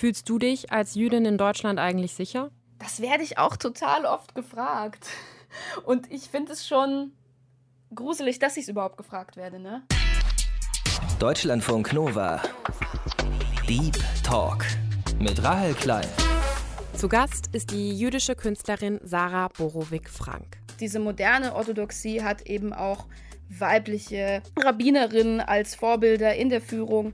Fühlst du dich als Jüdin in Deutschland eigentlich sicher? Das werde ich auch total oft gefragt. Und ich finde es schon gruselig, dass ich es überhaupt gefragt werde, ne? Deutschlandfunk Nova. Deep Talk mit Rahel Klein. Zu Gast ist die jüdische Künstlerin Sarah Borowik-Frank. Diese moderne Orthodoxie hat eben auch weibliche Rabbinerinnen als Vorbilder in der Führung.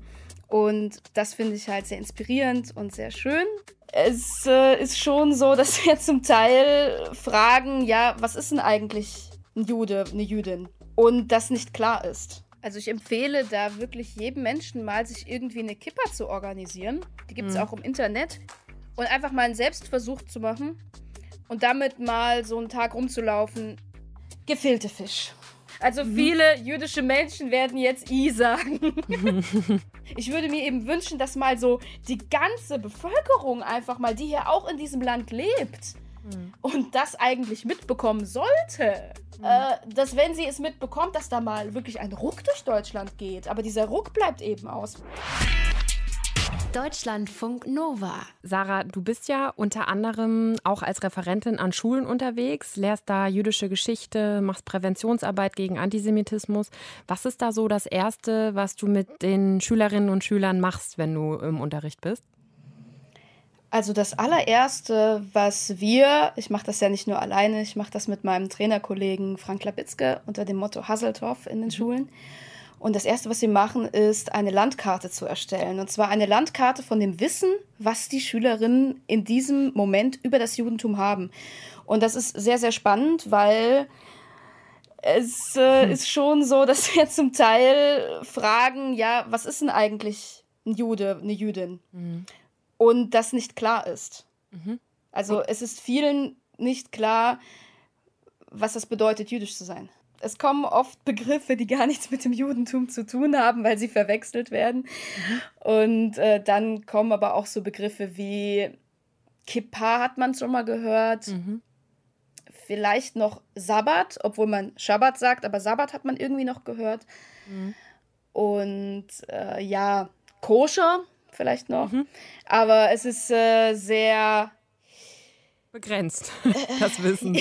Und das finde ich halt sehr inspirierend und sehr schön. Es äh, ist schon so, dass wir zum Teil fragen, ja, was ist denn eigentlich ein Jude, eine Jüdin? Und das nicht klar ist. Also ich empfehle da wirklich jedem Menschen mal, sich irgendwie eine Kippa zu organisieren. Die gibt es mhm. auch im Internet. Und einfach mal einen Selbstversuch zu machen. Und damit mal so einen Tag rumzulaufen. Gefehlte Fisch. Also mhm. viele jüdische Menschen werden jetzt I sagen. ich würde mir eben wünschen, dass mal so die ganze Bevölkerung einfach mal, die hier auch in diesem Land lebt, mhm. und das eigentlich mitbekommen sollte. Mhm. Äh, dass wenn sie es mitbekommt, dass da mal wirklich ein Ruck durch Deutschland geht. Aber dieser Ruck bleibt eben aus. Deutschlandfunk Nova. Sarah, du bist ja unter anderem auch als Referentin an Schulen unterwegs, lehrst da jüdische Geschichte, machst Präventionsarbeit gegen Antisemitismus. Was ist da so das Erste, was du mit den Schülerinnen und Schülern machst, wenn du im Unterricht bist? Also das allererste, was wir, ich mache das ja nicht nur alleine, ich mache das mit meinem Trainerkollegen Frank Labitzke unter dem Motto Hasseltorf in den mhm. Schulen. Und das Erste, was sie machen, ist eine Landkarte zu erstellen. Und zwar eine Landkarte von dem Wissen, was die Schülerinnen in diesem Moment über das Judentum haben. Und das ist sehr, sehr spannend, weil es äh, hm. ist schon so, dass wir zum Teil fragen, ja, was ist denn eigentlich ein Jude, eine Jüdin? Mhm. Und das nicht klar ist. Mhm. Also es ist vielen nicht klar, was das bedeutet, jüdisch zu sein es kommen oft Begriffe, die gar nichts mit dem Judentum zu tun haben, weil sie verwechselt werden. Und äh, dann kommen aber auch so Begriffe wie Kippa hat man schon mal gehört. Mhm. Vielleicht noch Sabbat, obwohl man Schabbat sagt, aber Sabbat hat man irgendwie noch gehört. Mhm. Und äh, ja, Koscher vielleicht noch. Mhm. Aber es ist äh, sehr begrenzt, das Wissen.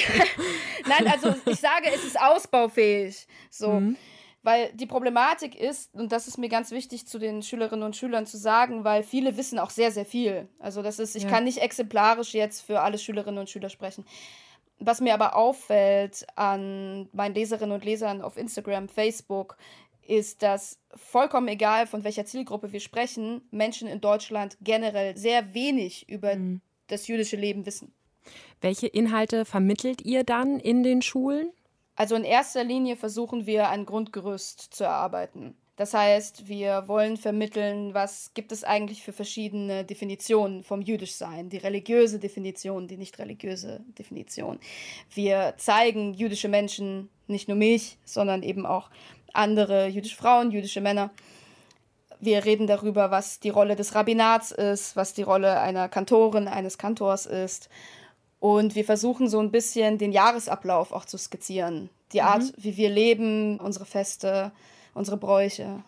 Nein, also ich sage, es ist ausbaufähig. So. Mhm. Weil die Problematik ist, und das ist mir ganz wichtig zu den Schülerinnen und Schülern zu sagen, weil viele wissen auch sehr, sehr viel. Also das ist, ich ja. kann nicht exemplarisch jetzt für alle Schülerinnen und Schüler sprechen. Was mir aber auffällt an meinen Leserinnen und Lesern auf Instagram, Facebook, ist, dass vollkommen egal, von welcher Zielgruppe wir sprechen, Menschen in Deutschland generell sehr wenig über mhm. das jüdische Leben wissen. Welche Inhalte vermittelt ihr dann in den Schulen? Also in erster Linie versuchen wir ein Grundgerüst zu erarbeiten. Das heißt, wir wollen vermitteln, was gibt es eigentlich für verschiedene Definitionen vom Jüdischsein, die religiöse Definition, die nicht religiöse Definition. Wir zeigen jüdische Menschen, nicht nur mich, sondern eben auch andere jüdische Frauen, jüdische Männer. Wir reden darüber, was die Rolle des Rabbinats ist, was die Rolle einer Kantorin, eines Kantors ist und wir versuchen so ein bisschen den Jahresablauf auch zu skizzieren. Die Art, mhm. wie wir leben, unsere Feste, unsere Bräuche.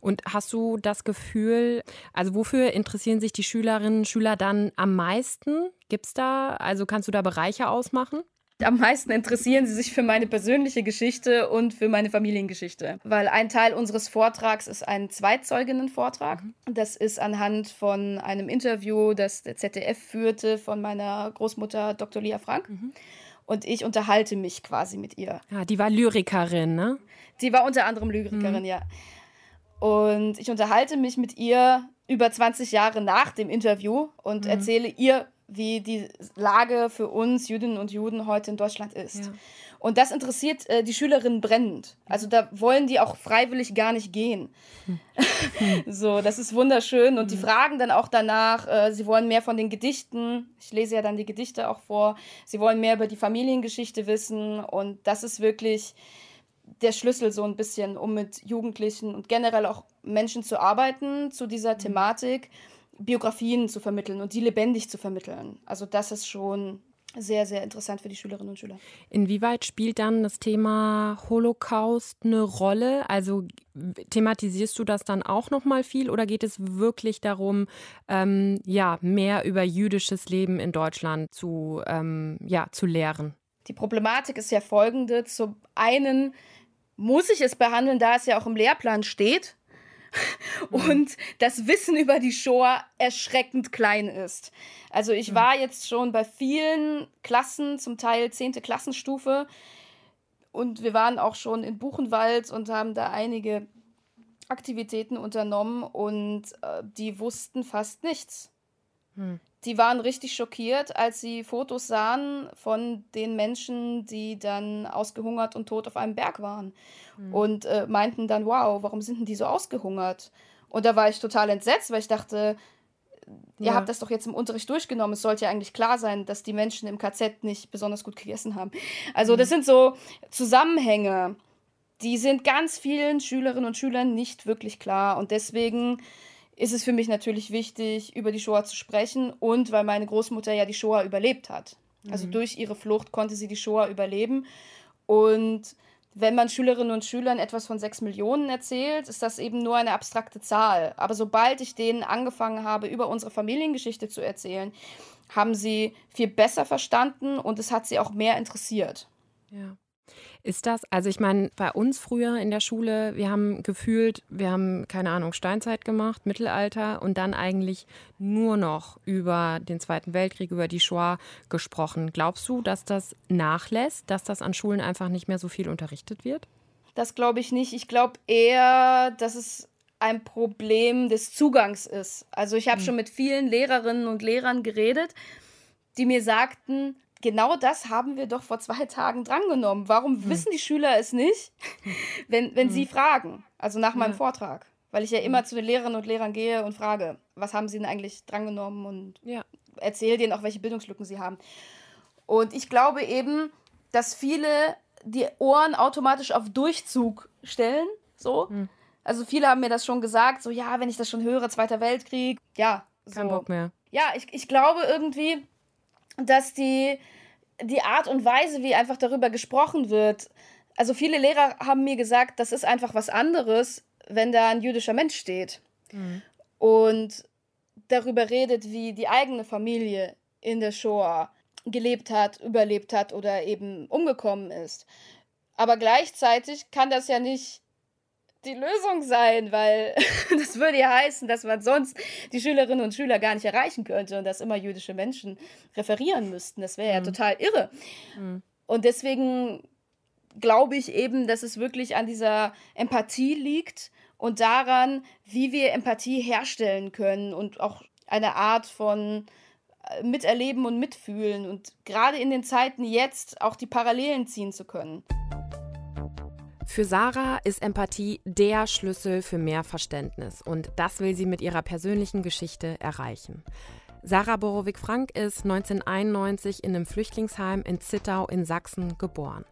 Und hast du das Gefühl, also wofür interessieren sich die Schülerinnen und Schüler dann am meisten? Gibt es da, also kannst du da Bereiche ausmachen? Am meisten interessieren sie sich für meine persönliche Geschichte und für meine Familiengeschichte. Weil ein Teil unseres Vortrags ist ein Zweitzeuginnen-Vortrag. Mhm. Das ist anhand von einem Interview, das der ZDF führte, von meiner Großmutter Dr. Lia Frank. Mhm. Und ich unterhalte mich quasi mit ihr. Ja, ah, die war Lyrikerin, ne? Die war unter anderem Lyrikerin, mhm. ja. Und ich unterhalte mich mit ihr über 20 Jahre nach dem Interview und mhm. erzähle ihr wie die Lage für uns Jüdinnen und Juden heute in Deutschland ist. Ja. Und das interessiert äh, die Schülerinnen brennend. Also da wollen die auch freiwillig gar nicht gehen. so, das ist wunderschön. Und die mhm. fragen dann auch danach, äh, sie wollen mehr von den Gedichten. Ich lese ja dann die Gedichte auch vor. Sie wollen mehr über die Familiengeschichte wissen. Und das ist wirklich der Schlüssel so ein bisschen, um mit Jugendlichen und generell auch Menschen zu arbeiten zu dieser mhm. Thematik. Biografien zu vermitteln und die lebendig zu vermitteln. Also das ist schon sehr, sehr interessant für die Schülerinnen und Schüler. Inwieweit spielt dann das Thema Holocaust eine Rolle? Also thematisierst du das dann auch noch mal viel oder geht es wirklich darum, ähm, ja, mehr über jüdisches Leben in Deutschland zu, ähm, ja, zu lehren? Die Problematik ist ja folgende. Zum einen muss ich es behandeln, da es ja auch im Lehrplan steht. Und das Wissen über die Shoah erschreckend klein ist. Also ich mhm. war jetzt schon bei vielen Klassen, zum Teil 10. Klassenstufe und wir waren auch schon in Buchenwald und haben da einige Aktivitäten unternommen und äh, die wussten fast nichts. Hm die waren richtig schockiert, als sie Fotos sahen von den Menschen, die dann ausgehungert und tot auf einem Berg waren. Mhm. Und äh, meinten dann, wow, warum sind denn die so ausgehungert? Und da war ich total entsetzt, weil ich dachte, ihr ja. habt das doch jetzt im Unterricht durchgenommen. Es sollte ja eigentlich klar sein, dass die Menschen im KZ nicht besonders gut gegessen haben. Also mhm. das sind so Zusammenhänge, die sind ganz vielen Schülerinnen und Schülern nicht wirklich klar. Und deswegen ist es für mich natürlich wichtig, über die Shoah zu sprechen und weil meine Großmutter ja die Shoah überlebt hat. Also mhm. durch ihre Flucht konnte sie die Shoah überleben. Und wenn man Schülerinnen und Schülern etwas von sechs Millionen erzählt, ist das eben nur eine abstrakte Zahl. Aber sobald ich denen angefangen habe, über unsere Familiengeschichte zu erzählen, haben sie viel besser verstanden und es hat sie auch mehr interessiert. Ja. Ist das, also ich meine, bei uns früher in der Schule, wir haben gefühlt, wir haben, keine Ahnung, Steinzeit gemacht, Mittelalter und dann eigentlich nur noch über den Zweiten Weltkrieg, über die Shoah gesprochen. Glaubst du, dass das nachlässt, dass das an Schulen einfach nicht mehr so viel unterrichtet wird? Das glaube ich nicht. Ich glaube eher, dass es ein Problem des Zugangs ist. Also ich habe hm. schon mit vielen Lehrerinnen und Lehrern geredet, die mir sagten, genau das haben wir doch vor zwei Tagen drangenommen. Warum hm. wissen die Schüler es nicht, wenn, wenn hm. sie fragen? Also nach meinem ja. Vortrag. Weil ich ja immer hm. zu den Lehrerinnen und Lehrern gehe und frage, was haben sie denn eigentlich drangenommen und ja. erzähle denen auch, welche Bildungslücken sie haben. Und ich glaube eben, dass viele die Ohren automatisch auf Durchzug stellen. So. Hm. Also viele haben mir das schon gesagt, so ja, wenn ich das schon höre, Zweiter Weltkrieg, ja. So. Kein Bock mehr. Ja, ich, ich glaube irgendwie, dass die, die Art und Weise, wie einfach darüber gesprochen wird, also viele Lehrer haben mir gesagt, das ist einfach was anderes, wenn da ein jüdischer Mensch steht mhm. und darüber redet, wie die eigene Familie in der Shoah gelebt hat, überlebt hat oder eben umgekommen ist. Aber gleichzeitig kann das ja nicht die Lösung sein, weil das würde ja heißen, dass man sonst die Schülerinnen und Schüler gar nicht erreichen könnte und dass immer jüdische Menschen referieren müssten. Das wäre ja mhm. total irre. Mhm. Und deswegen glaube ich eben, dass es wirklich an dieser Empathie liegt und daran, wie wir Empathie herstellen können und auch eine Art von äh, Miterleben und Mitfühlen und gerade in den Zeiten jetzt auch die Parallelen ziehen zu können. Für Sarah ist Empathie der Schlüssel für mehr Verständnis und das will sie mit ihrer persönlichen Geschichte erreichen. Sarah Borowik-Frank ist 1991 in einem Flüchtlingsheim in Zittau in Sachsen geboren.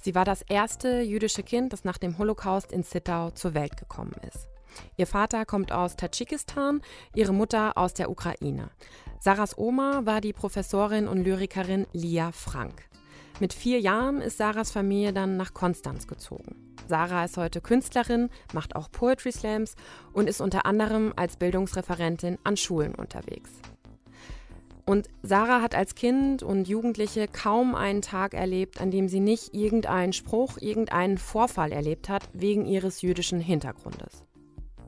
Sie war das erste jüdische Kind, das nach dem Holocaust in Zittau zur Welt gekommen ist. Ihr Vater kommt aus Tadschikistan, ihre Mutter aus der Ukraine. Sarahs Oma war die Professorin und Lyrikerin Lia Frank. Mit vier Jahren ist Sarahs Familie dann nach Konstanz gezogen. Sarah ist heute Künstlerin, macht auch Poetry Slams und ist unter anderem als Bildungsreferentin an Schulen unterwegs. Und Sarah hat als Kind und Jugendliche kaum einen Tag erlebt, an dem sie nicht irgendeinen Spruch, irgendeinen Vorfall erlebt hat wegen ihres jüdischen Hintergrundes.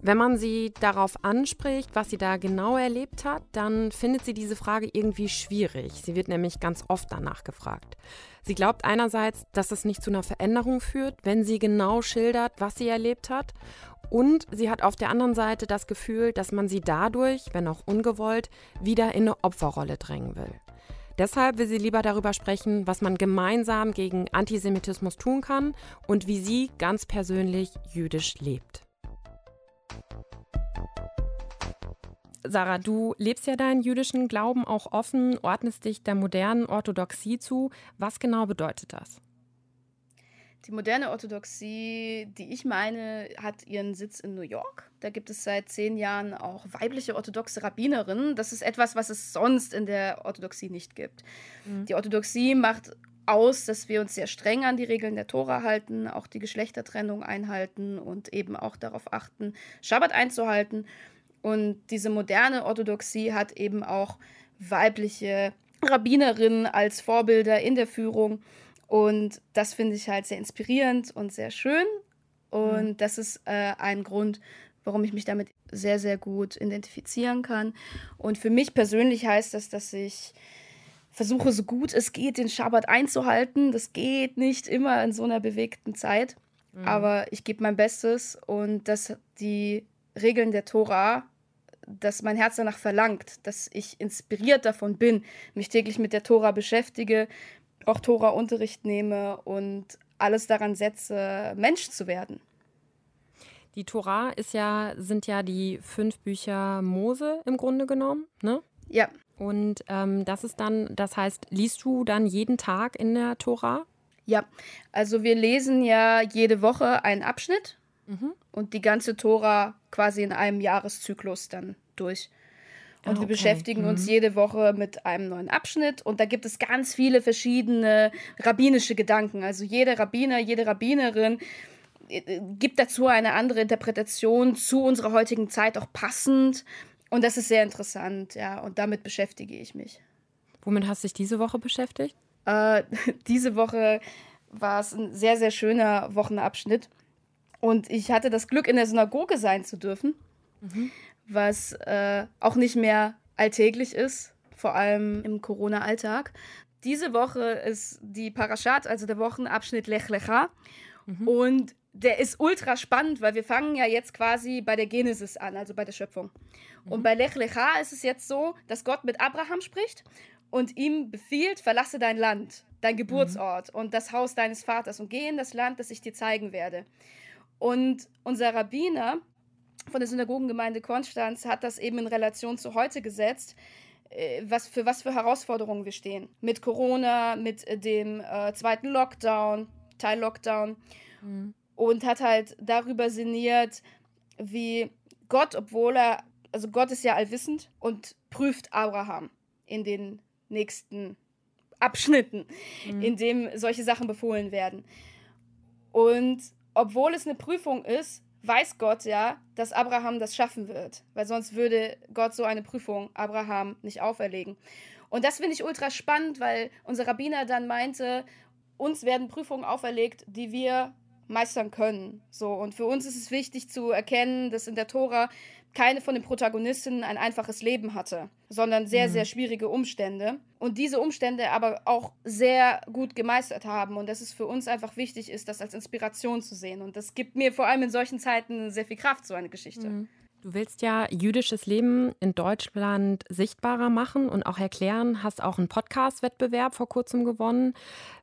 Wenn man sie darauf anspricht, was sie da genau erlebt hat, dann findet sie diese Frage irgendwie schwierig. Sie wird nämlich ganz oft danach gefragt. Sie glaubt einerseits, dass es nicht zu einer Veränderung führt, wenn sie genau schildert, was sie erlebt hat. Und sie hat auf der anderen Seite das Gefühl, dass man sie dadurch, wenn auch ungewollt, wieder in eine Opferrolle drängen will. Deshalb will sie lieber darüber sprechen, was man gemeinsam gegen Antisemitismus tun kann und wie sie ganz persönlich jüdisch lebt. Sarah, du lebst ja deinen jüdischen Glauben auch offen, ordnest dich der modernen Orthodoxie zu. Was genau bedeutet das? Die moderne Orthodoxie, die ich meine, hat ihren Sitz in New York. Da gibt es seit zehn Jahren auch weibliche orthodoxe Rabbinerinnen. Das ist etwas, was es sonst in der Orthodoxie nicht gibt. Mhm. Die Orthodoxie macht aus, dass wir uns sehr streng an die Regeln der Tora halten, auch die Geschlechtertrennung einhalten und eben auch darauf achten, Schabbat einzuhalten. Und diese moderne Orthodoxie hat eben auch weibliche Rabbinerinnen als Vorbilder in der Führung. Und das finde ich halt sehr inspirierend und sehr schön. Und mhm. das ist äh, ein Grund, warum ich mich damit sehr, sehr gut identifizieren kann. Und für mich persönlich heißt das, dass ich versuche, so gut es geht, den Schabbat einzuhalten. Das geht nicht immer in so einer bewegten Zeit. Mhm. Aber ich gebe mein Bestes und dass die Regeln der Tora dass mein Herz danach verlangt, dass ich inspiriert davon bin, mich täglich mit der Tora beschäftige, auch Tora-Unterricht nehme und alles daran setze, Mensch zu werden. Die Tora ist ja, sind ja die fünf Bücher Mose im Grunde genommen, ne? Ja. Und ähm, das ist dann, das heißt, liest du dann jeden Tag in der Tora? Ja, also wir lesen ja jede Woche einen Abschnitt mhm. und die ganze Tora quasi in einem Jahreszyklus dann durch. Und ah, okay. wir beschäftigen mhm. uns jede Woche mit einem neuen Abschnitt. Und da gibt es ganz viele verschiedene rabbinische Gedanken. Also jeder Rabbiner, jede Rabbinerin äh, gibt dazu eine andere Interpretation zu unserer heutigen Zeit auch passend. Und das ist sehr interessant, ja. Und damit beschäftige ich mich. Womit hast du dich diese Woche beschäftigt? Äh, diese Woche war es ein sehr, sehr schöner Wochenabschnitt. Und ich hatte das Glück, in der Synagoge sein zu dürfen, mhm. was äh, auch nicht mehr alltäglich ist, vor allem im Corona-Alltag. Diese Woche ist die Parashat, also der Wochenabschnitt Lech Lecha. Mhm. Und der ist ultra spannend, weil wir fangen ja jetzt quasi bei der Genesis an, also bei der Schöpfung. Mhm. Und bei Lech Lecha ist es jetzt so, dass Gott mit Abraham spricht und ihm befiehlt, verlasse dein Land, dein Geburtsort mhm. und das Haus deines Vaters und geh in das Land, das ich dir zeigen werde. Und unser Rabbiner von der Synagogengemeinde Konstanz hat das eben in Relation zu heute gesetzt, äh, was für was für Herausforderungen wir stehen. Mit Corona, mit dem äh, zweiten Lockdown, Teil-Lockdown. Mhm. Und hat halt darüber sinniert, wie Gott, obwohl er, also Gott ist ja allwissend und prüft Abraham in den nächsten Abschnitten, mhm. in dem solche Sachen befohlen werden. Und obwohl es eine Prüfung ist, weiß Gott ja, dass Abraham das schaffen wird, weil sonst würde Gott so eine Prüfung Abraham nicht auferlegen. Und das finde ich ultra spannend, weil unser Rabbiner dann meinte, uns werden Prüfungen auferlegt, die wir meistern können. So und für uns ist es wichtig zu erkennen, dass in der Tora keine von den Protagonistinnen ein einfaches Leben hatte, sondern sehr, mhm. sehr schwierige Umstände. Und diese Umstände aber auch sehr gut gemeistert haben. Und dass es für uns einfach wichtig ist, das als Inspiration zu sehen. Und das gibt mir vor allem in solchen Zeiten sehr viel Kraft, so eine Geschichte. Mhm. Du willst ja jüdisches Leben in Deutschland sichtbarer machen und auch erklären, hast auch einen Podcast-Wettbewerb vor kurzem gewonnen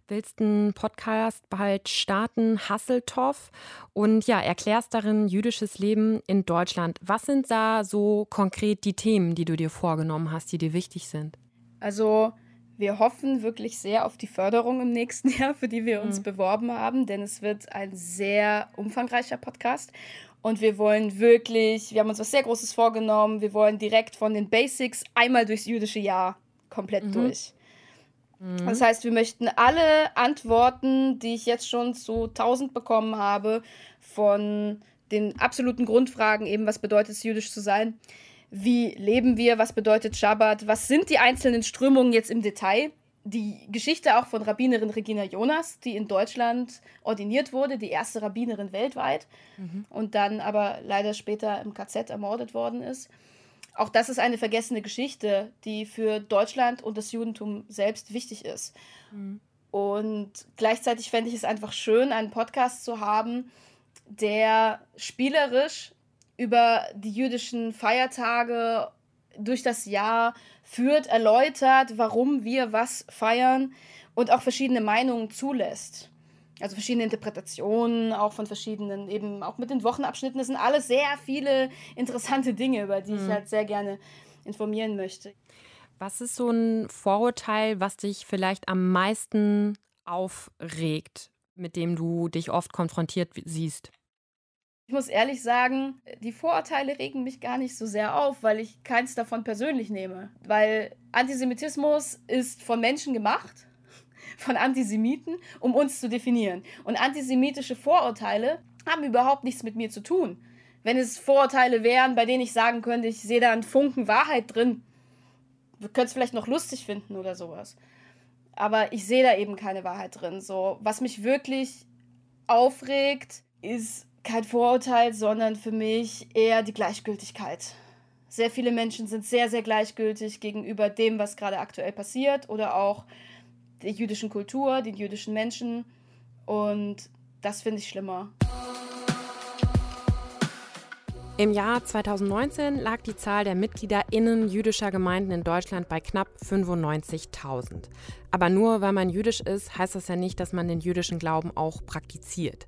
willst einen Podcast bald starten, Hasseltoff, und ja, erklärst darin jüdisches Leben in Deutschland. Was sind da so konkret die Themen, die du dir vorgenommen hast, die dir wichtig sind? Also, wir hoffen wirklich sehr auf die Förderung im nächsten Jahr, für die wir uns mhm. beworben haben, denn es wird ein sehr umfangreicher Podcast. Und wir wollen wirklich, wir haben uns was sehr Großes vorgenommen. Wir wollen direkt von den Basics einmal durchs jüdische Jahr komplett mhm. durch. Mhm. Das heißt, wir möchten alle Antworten, die ich jetzt schon zu 1000 bekommen habe, von den absoluten Grundfragen, eben was bedeutet es, jüdisch zu sein, wie leben wir, was bedeutet Schabbat, was sind die einzelnen Strömungen jetzt im Detail, die Geschichte auch von Rabbinerin Regina Jonas, die in Deutschland ordiniert wurde, die erste Rabbinerin weltweit mhm. und dann aber leider später im KZ ermordet worden ist. Auch das ist eine vergessene Geschichte, die für Deutschland und das Judentum selbst wichtig ist. Mhm. Und gleichzeitig fände ich es einfach schön, einen Podcast zu haben, der spielerisch über die jüdischen Feiertage durch das Jahr führt, erläutert, warum wir was feiern und auch verschiedene Meinungen zulässt also verschiedene Interpretationen, auch von verschiedenen, eben auch mit den Wochenabschnitten. Das sind alles sehr viele interessante Dinge, über die mhm. ich halt sehr gerne informieren möchte. Was ist so ein Vorurteil, was dich vielleicht am meisten aufregt? mit dem du dich oft konfrontiert siehst? Ich muss ehrlich sagen, die Vorurteile regen mich gar nicht so sehr auf, weil ich keins davon persönlich nehme. Weil Antisemitismus ist von Menschen gemacht, von Antisemiten, um uns zu definieren. Und antisemitische Vorurteile haben überhaupt nichts mit mir zu tun. Wenn es Vorurteile wären, bei denen ich sagen könnte, ich sehe da einen Funken Wahrheit drin, könnte es vielleicht noch lustig finden oder sowas. Aber ich sehe da eben keine Wahrheit drin. So, was mich wirklich aufregt, ist kein Vorurteil, sondern für mich eher die Gleichgültigkeit. Sehr viele Menschen sind sehr, sehr gleichgültig gegenüber dem, was gerade aktuell passiert oder auch der jüdischen Kultur, den jüdischen Menschen. Und das finde ich schlimmer. Im Jahr 2019 lag die Zahl der MitgliederInnen jüdischer Gemeinden in Deutschland bei knapp 95.000. Aber nur weil man jüdisch ist, heißt das ja nicht, dass man den jüdischen Glauben auch praktiziert.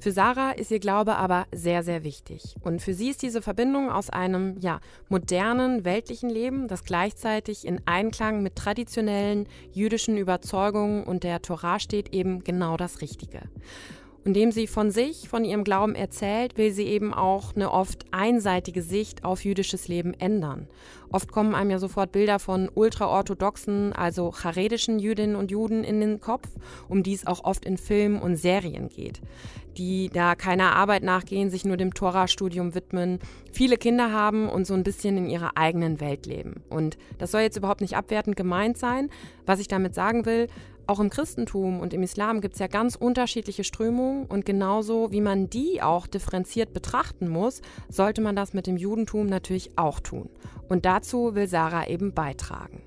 Für Sarah ist ihr Glaube aber sehr, sehr wichtig. Und für sie ist diese Verbindung aus einem, ja, modernen, weltlichen Leben, das gleichzeitig in Einklang mit traditionellen jüdischen Überzeugungen und der Torah steht, eben genau das Richtige. Indem sie von sich, von ihrem Glauben erzählt, will sie eben auch eine oft einseitige Sicht auf jüdisches Leben ändern. Oft kommen einem ja sofort Bilder von ultraorthodoxen, also charedischen Jüdinnen und Juden in den Kopf, um die es auch oft in Filmen und Serien geht, die da keiner Arbeit nachgehen, sich nur dem Tora-Studium widmen, viele Kinder haben und so ein bisschen in ihrer eigenen Welt leben. Und das soll jetzt überhaupt nicht abwertend gemeint sein. Was ich damit sagen will, auch im Christentum und im Islam gibt es ja ganz unterschiedliche Strömungen und genauso wie man die auch differenziert betrachten muss, sollte man das mit dem Judentum natürlich auch tun. Und dazu will Sarah eben beitragen.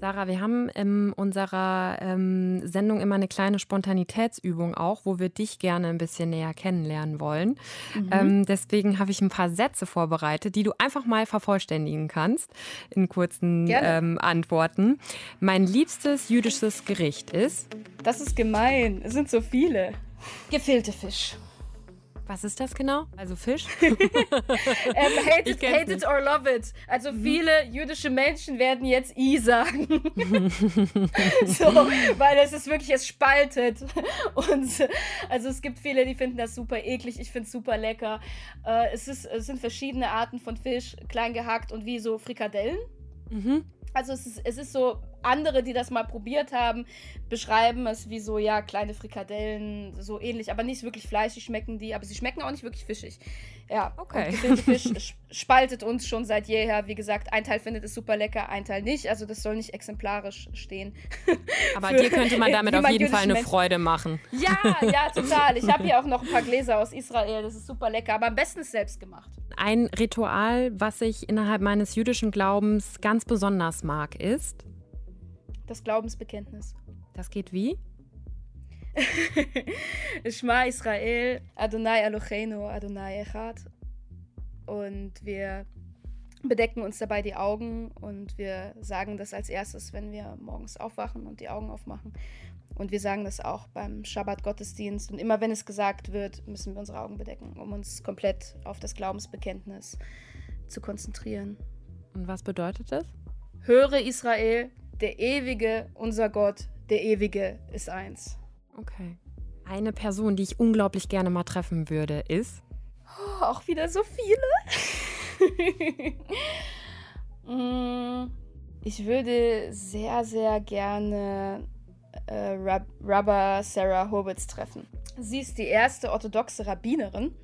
Sarah, wir haben in unserer ähm, Sendung immer eine kleine Spontanitätsübung auch, wo wir dich gerne ein bisschen näher kennenlernen wollen. Mhm. Ähm, deswegen habe ich ein paar Sätze vorbereitet, die du einfach mal vervollständigen kannst in kurzen ähm, Antworten. Mein liebstes jüdisches Gericht ist? Das ist gemein. Es sind so viele. Gefehlte Fisch. Was ist das genau? Also Fisch? ähm, hate, it, hate it, or love it. Also mhm. viele jüdische Menschen werden jetzt I sagen. so, weil es ist wirklich, es spaltet. Und also es gibt viele, die finden das super eklig. Ich finde es super lecker. Äh, es, ist, es sind verschiedene Arten von Fisch, klein gehackt und wie so Frikadellen. Mhm. Also es ist, es ist so andere, die das mal probiert haben, beschreiben es wie so, ja, kleine Frikadellen, so ähnlich, aber nicht wirklich fleischig schmecken die, aber sie schmecken auch nicht wirklich fischig. Ja, okay. Und Fisch spaltet uns schon seit jeher. Wie gesagt, ein Teil findet es super lecker, ein Teil nicht. Also das soll nicht exemplarisch stehen. Aber dir könnte man damit auf jeden Fall eine Menschen. Freude machen. Ja, ja, total. Ich habe hier auch noch ein paar Gläser aus Israel. Das ist super lecker, aber am besten ist selbst gemacht. Ein Ritual, was ich innerhalb meines jüdischen Glaubens ganz besonders mag, ist das Glaubensbekenntnis. Das geht wie? Shema Israel, Adonai Eloheinu, Adonai Echad. Und wir bedecken uns dabei die Augen und wir sagen das als erstes, wenn wir morgens aufwachen und die Augen aufmachen. Und wir sagen das auch beim Schabbat-Gottesdienst. Und immer wenn es gesagt wird, müssen wir unsere Augen bedecken, um uns komplett auf das Glaubensbekenntnis zu konzentrieren. Und was bedeutet das? Höre Israel, der Ewige, unser Gott, der Ewige ist eins. Okay. Eine Person, die ich unglaublich gerne mal treffen würde, ist? Oh, auch wieder so viele. Mm, ich würde sehr, sehr gerne äh, Rab Rabba Sarah Hurwitz treffen. Sie ist die erste orthodoxe Rabbinerin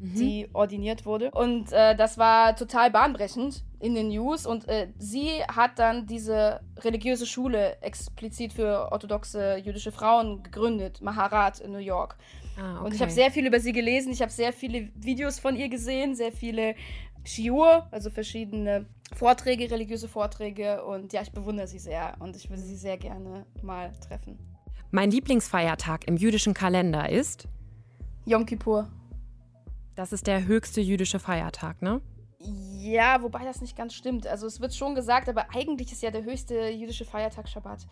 mhm. die ordiniert wurde. Und äh, das war total bahnbrechend in den News. Und äh, sie hat dann diese religiöse Schule explizit für orthodoxe jüdische Frauen gegründet, Maharat in New York. Ah, okay. Und ich habe sehr viel über sie gelesen. Ich habe sehr viele Videos von ihr gesehen, sehr viele Shiur, also verschiedene Vorträge, religiöse Vorträge. Und ja, ich bewundere sie sehr und ich würde sie sehr gerne mal treffen. Mein Lieblingsfeiertag im jüdischen Kalender ist? Yom Kippur. Das ist der höchste jüdische Feiertag, ne? Ja, wobei das nicht ganz stimmt. Also es wird schon gesagt, aber eigentlich ist ja der höchste jüdische Feiertag Schabbat.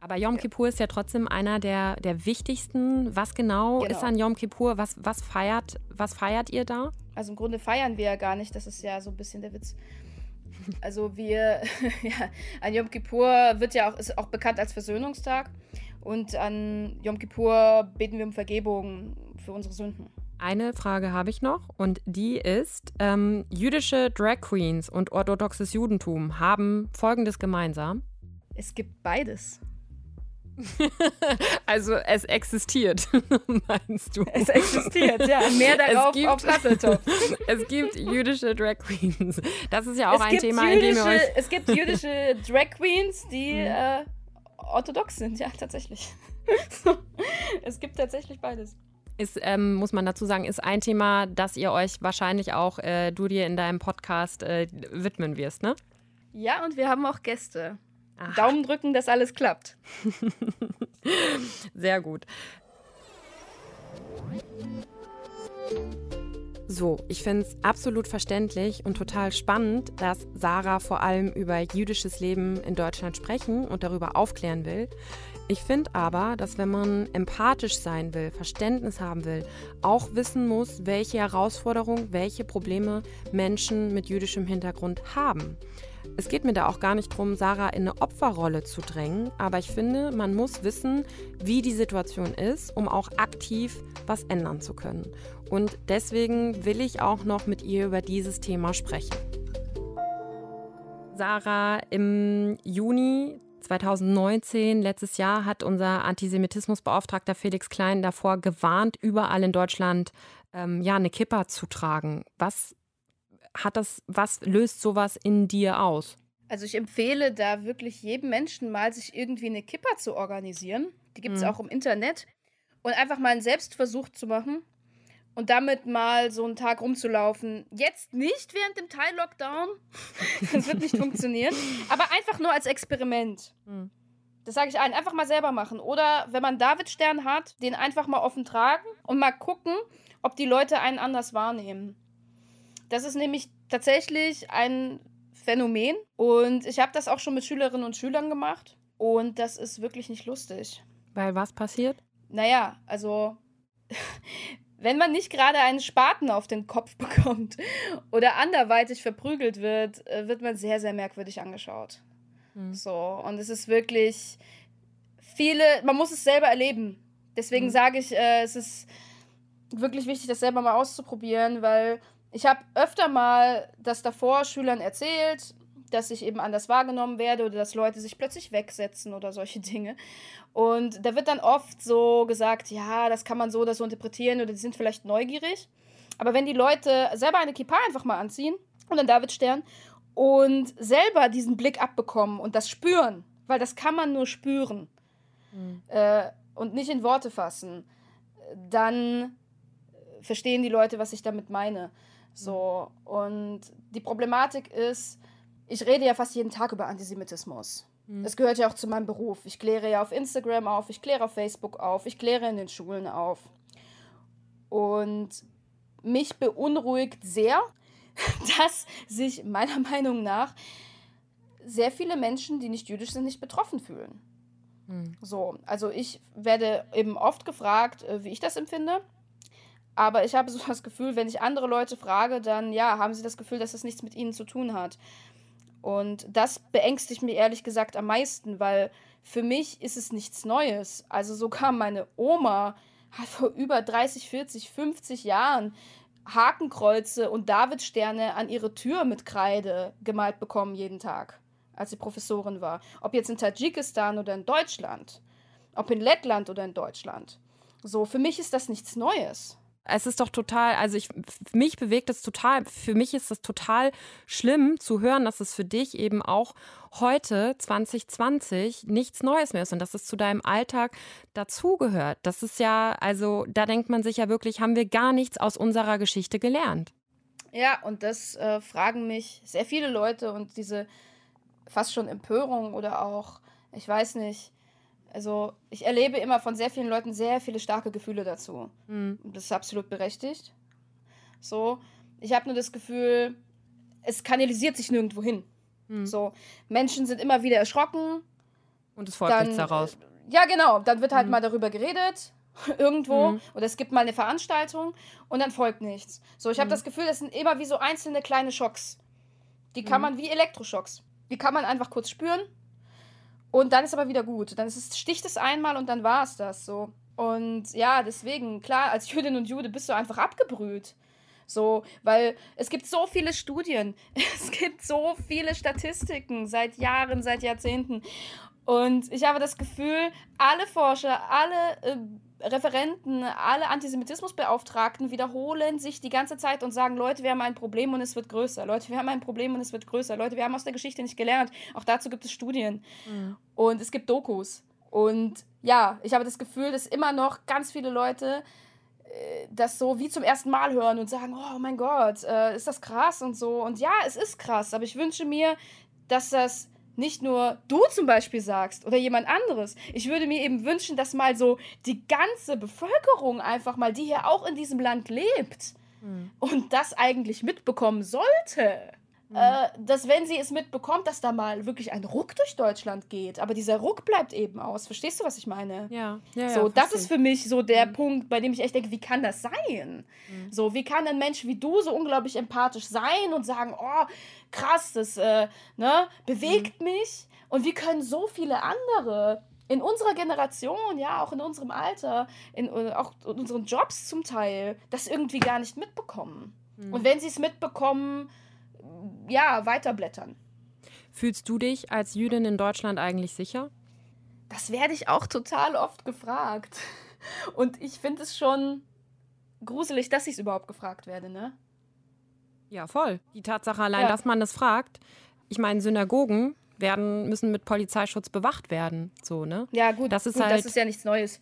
Aber Yom Kippur ist ja trotzdem einer der, der wichtigsten. Was genau, genau, ist an Yom Kippur? Was, was, feiert, was feiert ihr da? Also im Grunde feiern wir ja gar nicht. Das ist ja so ein bisschen der Witz. Also wir, ja, an Yom Kippur wird ja auch, ist auch bekannt als Versöhnungstag. Und an Yom Kippur beten wir um Vergebung für unsere Sünden. Eine Frage habe ich noch und die ist, ähm, jüdische Drag Queens und orthodoxes Judentum haben Folgendes gemeinsam. Es gibt beides. also es existiert, meinst du? Es existiert, ja. Mehr darauf es gibt, auf Hasseltopf. es gibt jüdische Drag Queens. Das ist ja auch es ein Thema, in dem ihr euch... Es gibt jüdische Drag Queens, die mhm. äh, orthodox sind, ja, tatsächlich. es gibt tatsächlich beides. Ist, ähm, muss man dazu sagen, ist ein Thema, das ihr euch wahrscheinlich auch, äh, du dir in deinem Podcast äh, widmen wirst, ne? Ja, und wir haben auch Gäste. Ach. Daumen drücken, dass alles klappt. Sehr gut. So, ich finde es absolut verständlich und total spannend, dass Sarah vor allem über jüdisches Leben in Deutschland sprechen und darüber aufklären will. Ich finde aber, dass wenn man empathisch sein will, Verständnis haben will, auch wissen muss, welche Herausforderungen, welche Probleme Menschen mit jüdischem Hintergrund haben. Es geht mir da auch gar nicht darum, Sarah in eine Opferrolle zu drängen, aber ich finde, man muss wissen, wie die Situation ist, um auch aktiv was ändern zu können. Und deswegen will ich auch noch mit ihr über dieses Thema sprechen. Sarah, im Juni 2019, letztes Jahr, hat unser Antisemitismusbeauftragter Felix Klein davor gewarnt, überall in Deutschland ähm, ja, eine Kippa zu tragen. Was hat das, was löst sowas in dir aus? Also ich empfehle da wirklich jedem Menschen mal, sich irgendwie eine Kippa zu organisieren. Die gibt es mhm. auch im Internet. Und einfach mal einen Selbstversuch zu machen und damit mal so einen Tag rumzulaufen. Jetzt nicht während dem Teil-Lockdown. das wird nicht funktionieren. Aber einfach nur als Experiment. Mhm. Das sage ich allen. Einfach mal selber machen. Oder wenn man David-Stern hat, den einfach mal offen tragen und mal gucken, ob die Leute einen anders wahrnehmen. Das ist nämlich tatsächlich ein Phänomen und ich habe das auch schon mit Schülerinnen und Schülern gemacht und das ist wirklich nicht lustig. Weil was passiert? Naja, also wenn man nicht gerade einen Spaten auf den Kopf bekommt oder anderweitig verprügelt wird, äh, wird man sehr, sehr merkwürdig angeschaut. Mhm. So, und es ist wirklich viele, man muss es selber erleben. Deswegen mhm. sage ich, äh, es ist wirklich wichtig, das selber mal auszuprobieren, weil ich habe öfter mal das davor Schülern erzählt, dass ich eben anders wahrgenommen werde oder dass Leute sich plötzlich wegsetzen oder solche Dinge. Und da wird dann oft so gesagt, ja, das kann man so oder so interpretieren oder die sind vielleicht neugierig. Aber wenn die Leute selber eine Kippa einfach mal anziehen und einen Davidstern und selber diesen Blick abbekommen und das spüren, weil das kann man nur spüren mhm. äh, und nicht in Worte fassen, dann verstehen die Leute, was ich damit meine. So, und die Problematik ist, ich rede ja fast jeden Tag über Antisemitismus. Mhm. Das gehört ja auch zu meinem Beruf. Ich kläre ja auf Instagram auf, ich kläre auf Facebook auf, ich kläre in den Schulen auf. Und mich beunruhigt sehr, dass sich meiner Meinung nach sehr viele Menschen, die nicht jüdisch sind, nicht betroffen fühlen. Mhm. So, also ich werde eben oft gefragt, äh, wie ich das empfinde. Aber ich habe so das Gefühl, wenn ich andere Leute frage, dann ja, haben sie das Gefühl, dass das nichts mit ihnen zu tun hat. Und das beängstigt mich ehrlich gesagt am meisten, weil für mich ist es nichts Neues. Also sogar meine Oma hat vor über 30, 40, 50 Jahren Hakenkreuze und Davidsterne an ihre Tür mit Kreide gemalt bekommen jeden Tag, als sie Professorin war. Ob jetzt in Tadschikistan oder in Deutschland, ob in Lettland oder in Deutschland. So, für mich ist das nichts Neues es ist doch total, also ich, mich bewegt es total, für mich ist es total schlimm zu hören, dass es für dich eben auch heute, 2020, nichts Neues mehr ist und dass es zu deinem Alltag dazugehört. Das ist ja, also da denkt man sich ja wirklich, haben wir gar nichts aus unserer Geschichte gelernt. Ja, und das äh, fragen mich sehr viele Leute und diese fast schon Empörung oder auch, ich weiß nicht, also ich erlebe immer von sehr vielen Leuten sehr viele starke Gefühle dazu. Mhm. Das ist absolut berechtigt. So, ich habe nur das Gefühl, es kanalisiert sich nirgendwo hin. Mhm. So, Menschen sind immer wieder erschrocken. Und es folgt dann, nichts daraus. Äh, ja, genau. Dann wird halt mhm. mal darüber geredet irgendwo mhm. oder es gibt mal eine Veranstaltung und dann folgt nichts. So, ich habe mhm. das Gefühl, das sind immer wie so einzelne kleine Schocks. Die kann mhm. man wie Elektroschocks. Die kann man einfach kurz spüren Und dann ist aber wieder gut. Dann ist es, sticht es einmal und dann war es das so. Und ja, deswegen, klar, als Jüdin und Jude bist du einfach abgebrüht. So, weil es gibt so viele Studien, es gibt so viele Statistiken seit Jahren, seit Jahrzehnten. Und ich habe das Gefühl, alle Forscher, alle äh, Referenten, alle Antisemitismusbeauftragten wiederholen sich die ganze Zeit und sagen, Leute, wir haben ein Problem und es wird größer. Leute, wir haben ein Problem und es wird größer. Leute, wir haben aus der Geschichte nicht gelernt. Auch dazu gibt es Studien. Mhm. Und es gibt Dokus. Und ja, ich habe das Gefühl, dass immer noch ganz viele Leute äh, das so wie zum ersten Mal hören und sagen, oh mein Gott, äh, ist das krass und so. Und ja, es ist krass, aber ich wünsche mir, dass das nicht nur du zum Beispiel sagst oder jemand anderes. Ich würde mir eben wünschen, dass mal so die ganze Bevölkerung einfach mal, die hier auch in diesem Land lebt mhm. und das eigentlich mitbekommen sollte. Mhm. Äh, dass wenn sie es mitbekommt, dass da mal wirklich ein Ruck durch Deutschland geht. Aber dieser Ruck bleibt eben aus. Verstehst du, was ich meine? Ja. ja so, ja, das ist für mich so der mhm. Punkt, bei dem ich echt denke, wie kann das sein? Mhm. So, wie kann ein Mensch wie du so unglaublich empathisch sein und sagen, oh, krass, das äh, ne, bewegt mhm. mich. Und wie können so viele andere in unserer Generation, ja, auch in unserem Alter, in, äh, auch in unseren Jobs zum Teil, das irgendwie gar nicht mitbekommen. Mhm. Und wenn sie es mitbekommen, ja, weiterblättern. Fühlst du dich als Jüdin in Deutschland eigentlich sicher? Das werde ich auch total oft gefragt. Und ich finde es schon gruselig, dass ich es überhaupt gefragt werde, ne? Ja, voll. Die Tatsache allein, ja. dass man das fragt. Ich meine, Synagogen werden, müssen mit Polizeischutz bewacht werden. So, ne? Ja, gut, das ist, gut, halt das ist ja nichts Neues.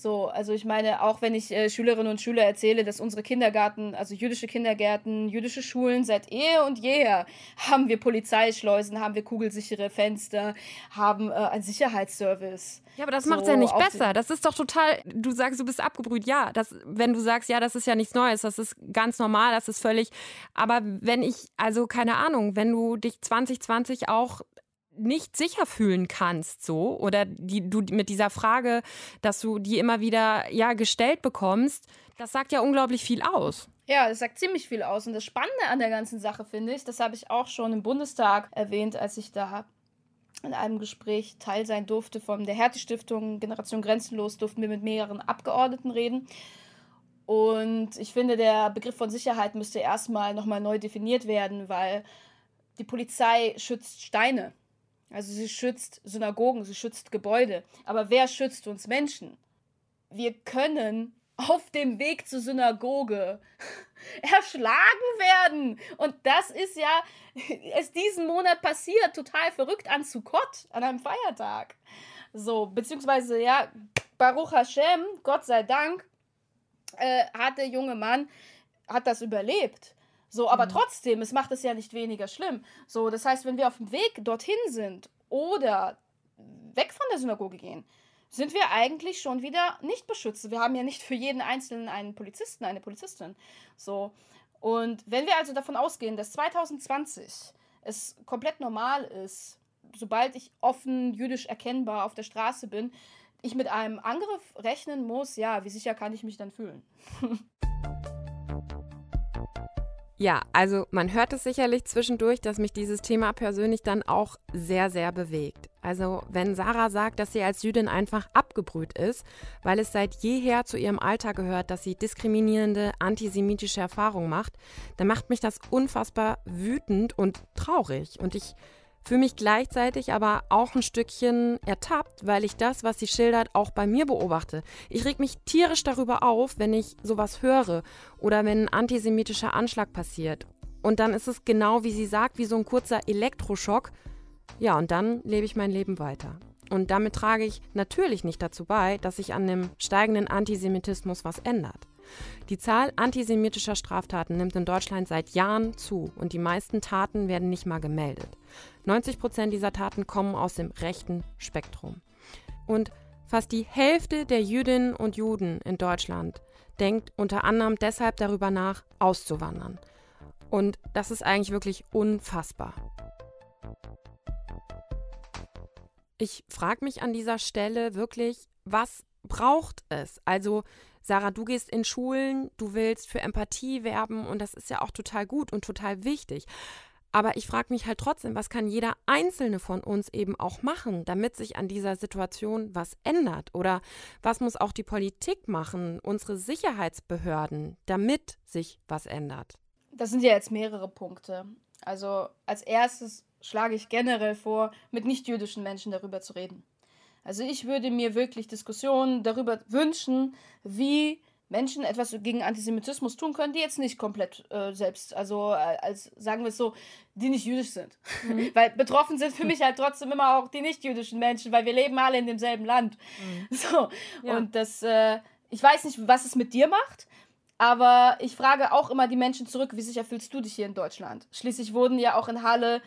So, also ich meine, auch wenn ich äh, Schülerinnen und Schüler erzähle, dass unsere Kindergarten, also jüdische Kindergärten, jüdische Schulen seit eh und jeher haben wir Polizeischleusen, haben wir kugelsichere Fenster, haben äh, einen Sicherheitsservice. Ja, aber das so, macht es ja nicht besser. Das ist doch total, du sagst, du bist abgebrüht. Ja, das, wenn du sagst, ja, das ist ja nichts Neues, das ist ganz normal, das ist völlig. Aber wenn ich, also keine Ahnung, wenn du dich 2020 auch nicht sicher fühlen kannst, so oder die du mit dieser Frage, dass du die immer wieder ja gestellt bekommst, das sagt ja unglaublich viel aus. Ja, das sagt ziemlich viel aus und das Spannende an der ganzen Sache finde ich, das habe ich auch schon im Bundestag erwähnt, als ich da in einem Gespräch teil sein durfte von der Härte-Stiftung Generation Grenzenlos, durften wir mit mehreren Abgeordneten reden. Und ich finde, der Begriff von Sicherheit müsste erstmal nochmal neu definiert werden, weil die Polizei schützt Steine. Also sie schützt Synagogen, sie schützt Gebäude. Aber wer schützt uns Menschen? Wir können auf dem Weg zur Synagoge erschlagen werden. Und das ist ja es diesen Monat passiert, total verrückt an Sukkot, an einem Feiertag. So, beziehungsweise, ja, Baruch Hashem, Gott sei Dank, äh, hat der junge Mann, hat das überlebt. So, aber mhm. trotzdem, es macht es ja nicht weniger schlimm. So, das heißt, wenn wir auf dem Weg dorthin sind oder weg von der Synagoge gehen, sind wir eigentlich schon wieder nicht beschützt. Wir haben ja nicht für jeden Einzelnen einen Polizisten, eine Polizistin. So. Und wenn wir also davon ausgehen, dass 2020 es komplett normal ist, sobald ich offen jüdisch erkennbar auf der Straße bin, ich mit einem Angriff rechnen muss, ja, wie sicher kann ich mich dann fühlen? Ja, also man hört es sicherlich zwischendurch, dass mich dieses Thema persönlich dann auch sehr, sehr bewegt. Also wenn Sarah sagt, dass sie als Jüdin einfach abgebrüht ist, weil es seit jeher zu ihrem Alltag gehört, dass sie diskriminierende antisemitische Erfahrungen macht, dann macht mich das unfassbar wütend und traurig. Und ich fühle mich gleichzeitig aber auch ein Stückchen ertappt, weil ich das, was sie schildert, auch bei mir beobachte. Ich reg mich tierisch darüber auf, wenn ich sowas höre oder wenn ein antisemitischer Anschlag passiert. Und dann ist es genau, wie sie sagt, wie so ein kurzer Elektroschock. Ja, und dann lebe ich mein Leben weiter. Und damit trage ich natürlich nicht dazu bei, dass sich an dem steigenden Antisemitismus was ändert. Die Zahl antisemitischer Straftaten nimmt in Deutschland seit Jahren zu und die meisten Taten werden nicht mal gemeldet. 90 Prozent dieser Taten kommen aus dem rechten Spektrum. Und fast die Hälfte der Jüdinnen und Juden in Deutschland denkt unter anderem deshalb darüber nach, auszuwandern. Und das ist eigentlich wirklich unfassbar. Ich frage mich an dieser Stelle wirklich, was braucht es? Also Sarah, du gehst in Schulen, du willst für Empathie werben und das ist ja auch total gut und total wichtig. Aber ich frage mich halt trotzdem, was kann jeder Einzelne von uns eben auch machen, damit sich an dieser Situation was ändert? Oder was muss auch die Politik machen, unsere Sicherheitsbehörden, damit sich was ändert? Das sind ja jetzt mehrere Punkte. Also als erstes schlage ich generell vor, mit nichtjüdischen Menschen darüber zu reden. Also ich würde mir wirklich Diskussionen darüber wünschen, wie Menschen etwas gegen Antisemitismus tun können, die jetzt nicht komplett äh, selbst, also äh, als sagen wir es so, die nicht jüdisch sind. Mhm. weil betroffen sind für mich halt trotzdem immer auch die nicht jüdischen Menschen, weil wir leben alle in demselben Land. Mhm. So. Ja. Und das, äh, ich weiß nicht, was es mit dir macht. Aber ich frage auch immer die Menschen zurück, wie sicher fühlst du dich hier in Deutschland? Schließlich wurden ja auch in Halle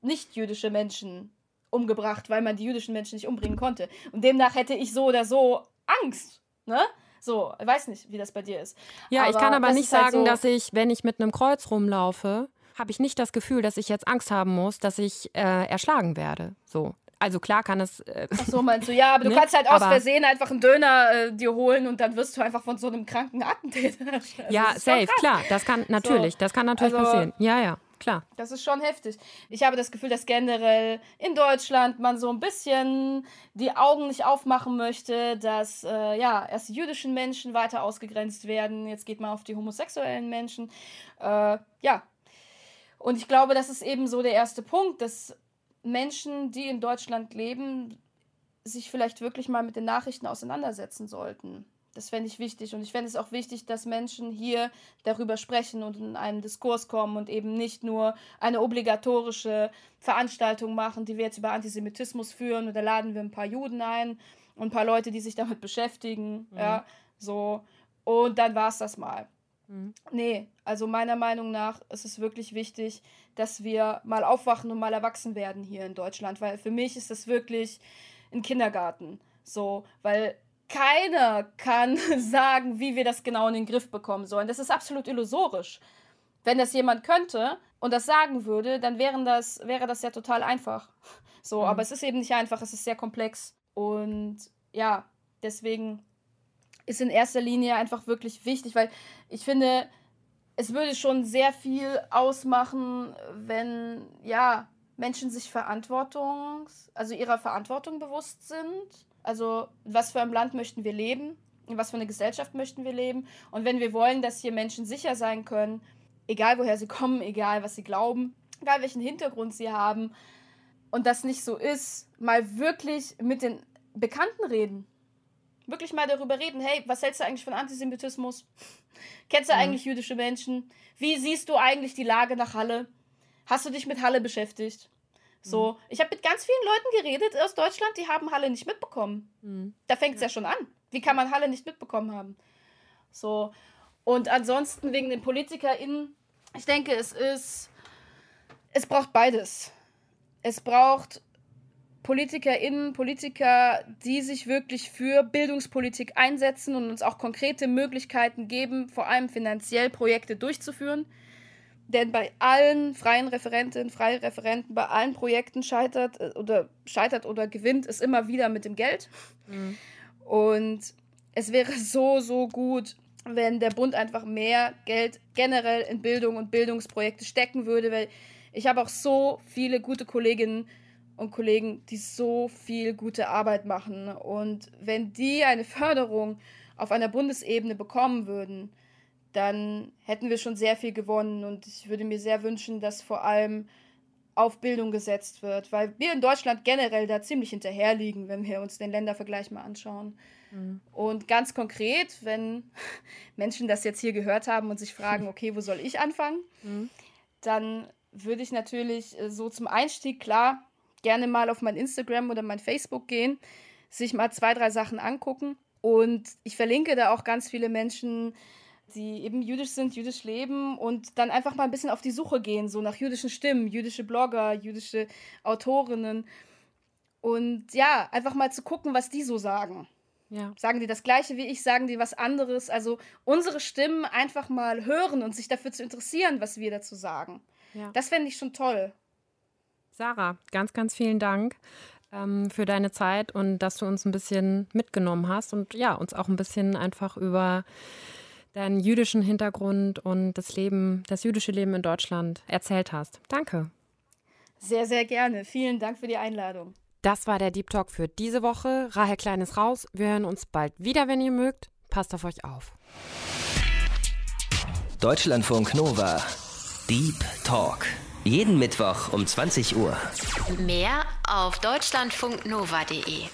nicht jüdische Menschen umgebracht, weil man die jüdischen Menschen nicht umbringen konnte. Und demnach hätte ich so oder so Angst. Ne? So, ich weiß nicht, wie das bei dir ist. Ja, aber ich kann aber nicht halt sagen, halt so dass ich, wenn ich mit einem Kreuz rumlaufe, habe ich nicht das Gefühl, dass ich jetzt Angst haben muss, dass ich äh, erschlagen werde. So. Also klar kann es. Äh, Ach so meinst du, ja, aber du ne? kannst halt aus aber Versehen einfach einen Döner äh, dir holen und dann wirst du einfach von so einem kranken Attentäter. Also ja, safe, klar. Das kann natürlich, so. das kann natürlich also, passieren. Ja, ja klar. Das ist schon heftig. Ich habe das Gefühl, dass generell in Deutschland man so ein bisschen die Augen nicht aufmachen möchte, dass äh, ja erst die jüdischen Menschen weiter ausgegrenzt werden. Jetzt geht man auf die homosexuellen Menschen. Äh, ja. Und ich glaube, das ist eben so der erste Punkt, dass Menschen, die in Deutschland leben, sich vielleicht wirklich mal mit den Nachrichten auseinandersetzen sollten. Das fände ich wichtig. Und ich fände es auch wichtig, dass Menschen hier darüber sprechen und in einen Diskurs kommen und eben nicht nur eine obligatorische Veranstaltung machen, die wir jetzt über Antisemitismus führen. Und da laden wir ein paar Juden ein und ein paar Leute, die sich damit beschäftigen. Mhm. Ja, so. Und dann war es das mal. Mhm. Nee, also meiner Meinung nach ist es wirklich wichtig, dass wir mal aufwachen und mal erwachsen werden hier in Deutschland, weil für mich ist das wirklich ein Kindergarten. So, weil keiner kann sagen, wie wir das genau in den Griff bekommen sollen. Das ist absolut illusorisch. Wenn das jemand könnte und das sagen würde, dann wären das, wäre das ja total einfach. So, mhm. aber es ist eben nicht einfach, es ist sehr komplex. Und ja, deswegen ist in erster Linie einfach wirklich wichtig, weil ich finde, es würde schon sehr viel ausmachen, wenn ja Menschen sich Verantwortungs, also ihrer Verantwortung bewusst sind also, was für ein Land möchten wir leben? In was für eine Gesellschaft möchten wir leben? Und wenn wir wollen, dass hier Menschen sicher sein können, egal woher sie kommen, egal was sie glauben, egal welchen Hintergrund sie haben, und das nicht so ist, mal wirklich mit den Bekannten reden. Wirklich mal darüber reden, hey, was hältst du eigentlich von Antisemitismus? Kennst du mhm. eigentlich jüdische Menschen? Wie siehst du eigentlich die Lage nach Halle? Hast du dich mit Halle beschäftigt? So, mhm. ich habe mit ganz vielen Leuten geredet aus Deutschland, die haben Halle nicht mitbekommen. Mhm. Da fängt es ja. ja schon an. Wie kann man Halle nicht mitbekommen haben? So, und ansonsten wegen den PolitikerInnen, ich denke, es ist, es braucht beides. Es braucht PolitikerInnen, Politiker, die sich wirklich für Bildungspolitik einsetzen und uns auch konkrete Möglichkeiten geben, vor allem finanziell Projekte durchzuführen. Denn bei allen freien Referentinnen, freien Referenten, bei allen Projekten scheitert äh, oder scheitert oder gewinnt es immer wieder mit dem Geld. Mhm. Und es wäre so, so gut, wenn der Bund einfach mehr Geld generell in Bildung und Bildungsprojekte stecken würde, weil ich habe auch so viele gute Kolleginnen und Kollegen, die so viel gute Arbeit machen. Und wenn die eine Förderung auf einer Bundesebene bekommen würden, dann hätten wir schon sehr viel gewonnen. Und ich würde mir sehr wünschen, dass vor allem auf Bildung gesetzt wird, weil wir in Deutschland generell da ziemlich hinterher liegen, wenn wir uns den Ländervergleich mal anschauen. Mhm. Und ganz konkret, wenn Menschen das jetzt hier gehört haben und sich fragen, okay, wo soll ich anfangen, mhm. dann würde ich natürlich äh, so zum Einstieg klar gerne mal auf mein Instagram oder mein Facebook gehen, sich mal zwei, drei Sachen angucken. Und ich verlinke da auch ganz viele Menschen, die eben jüdisch sind, jüdisch leben und dann einfach mal ein bisschen auf die Suche gehen, so nach jüdischen Stimmen, jüdische Blogger, jüdische Autorinnen. Und ja, einfach mal zu gucken, was die so sagen. Ja. Sagen die das Gleiche wie ich, sagen die was anderes? Also unsere Stimmen einfach mal hören und sich dafür zu interessieren, was wir dazu sagen. Ja. Das fände ich schon toll. Sarah, ganz, ganz vielen Dank ähm, für deine Zeit und dass du uns ein bisschen mitgenommen hast und ja, uns auch ein bisschen einfach über deinen jüdischen Hintergrund und das Leben, das jüdische Leben in Deutschland erzählt hast. Danke. Sehr, sehr gerne. Vielen Dank für die Einladung. Das war der Deep Talk für diese Woche. Rahel Klein ist raus. Wir hören uns bald wieder, wenn ihr mögt. Passt auf euch auf. Deutschlandfunk Nova. Deep Talk. Jeden Mittwoch um 20 Uhr. Mehr auf deutschlandfunknova.de.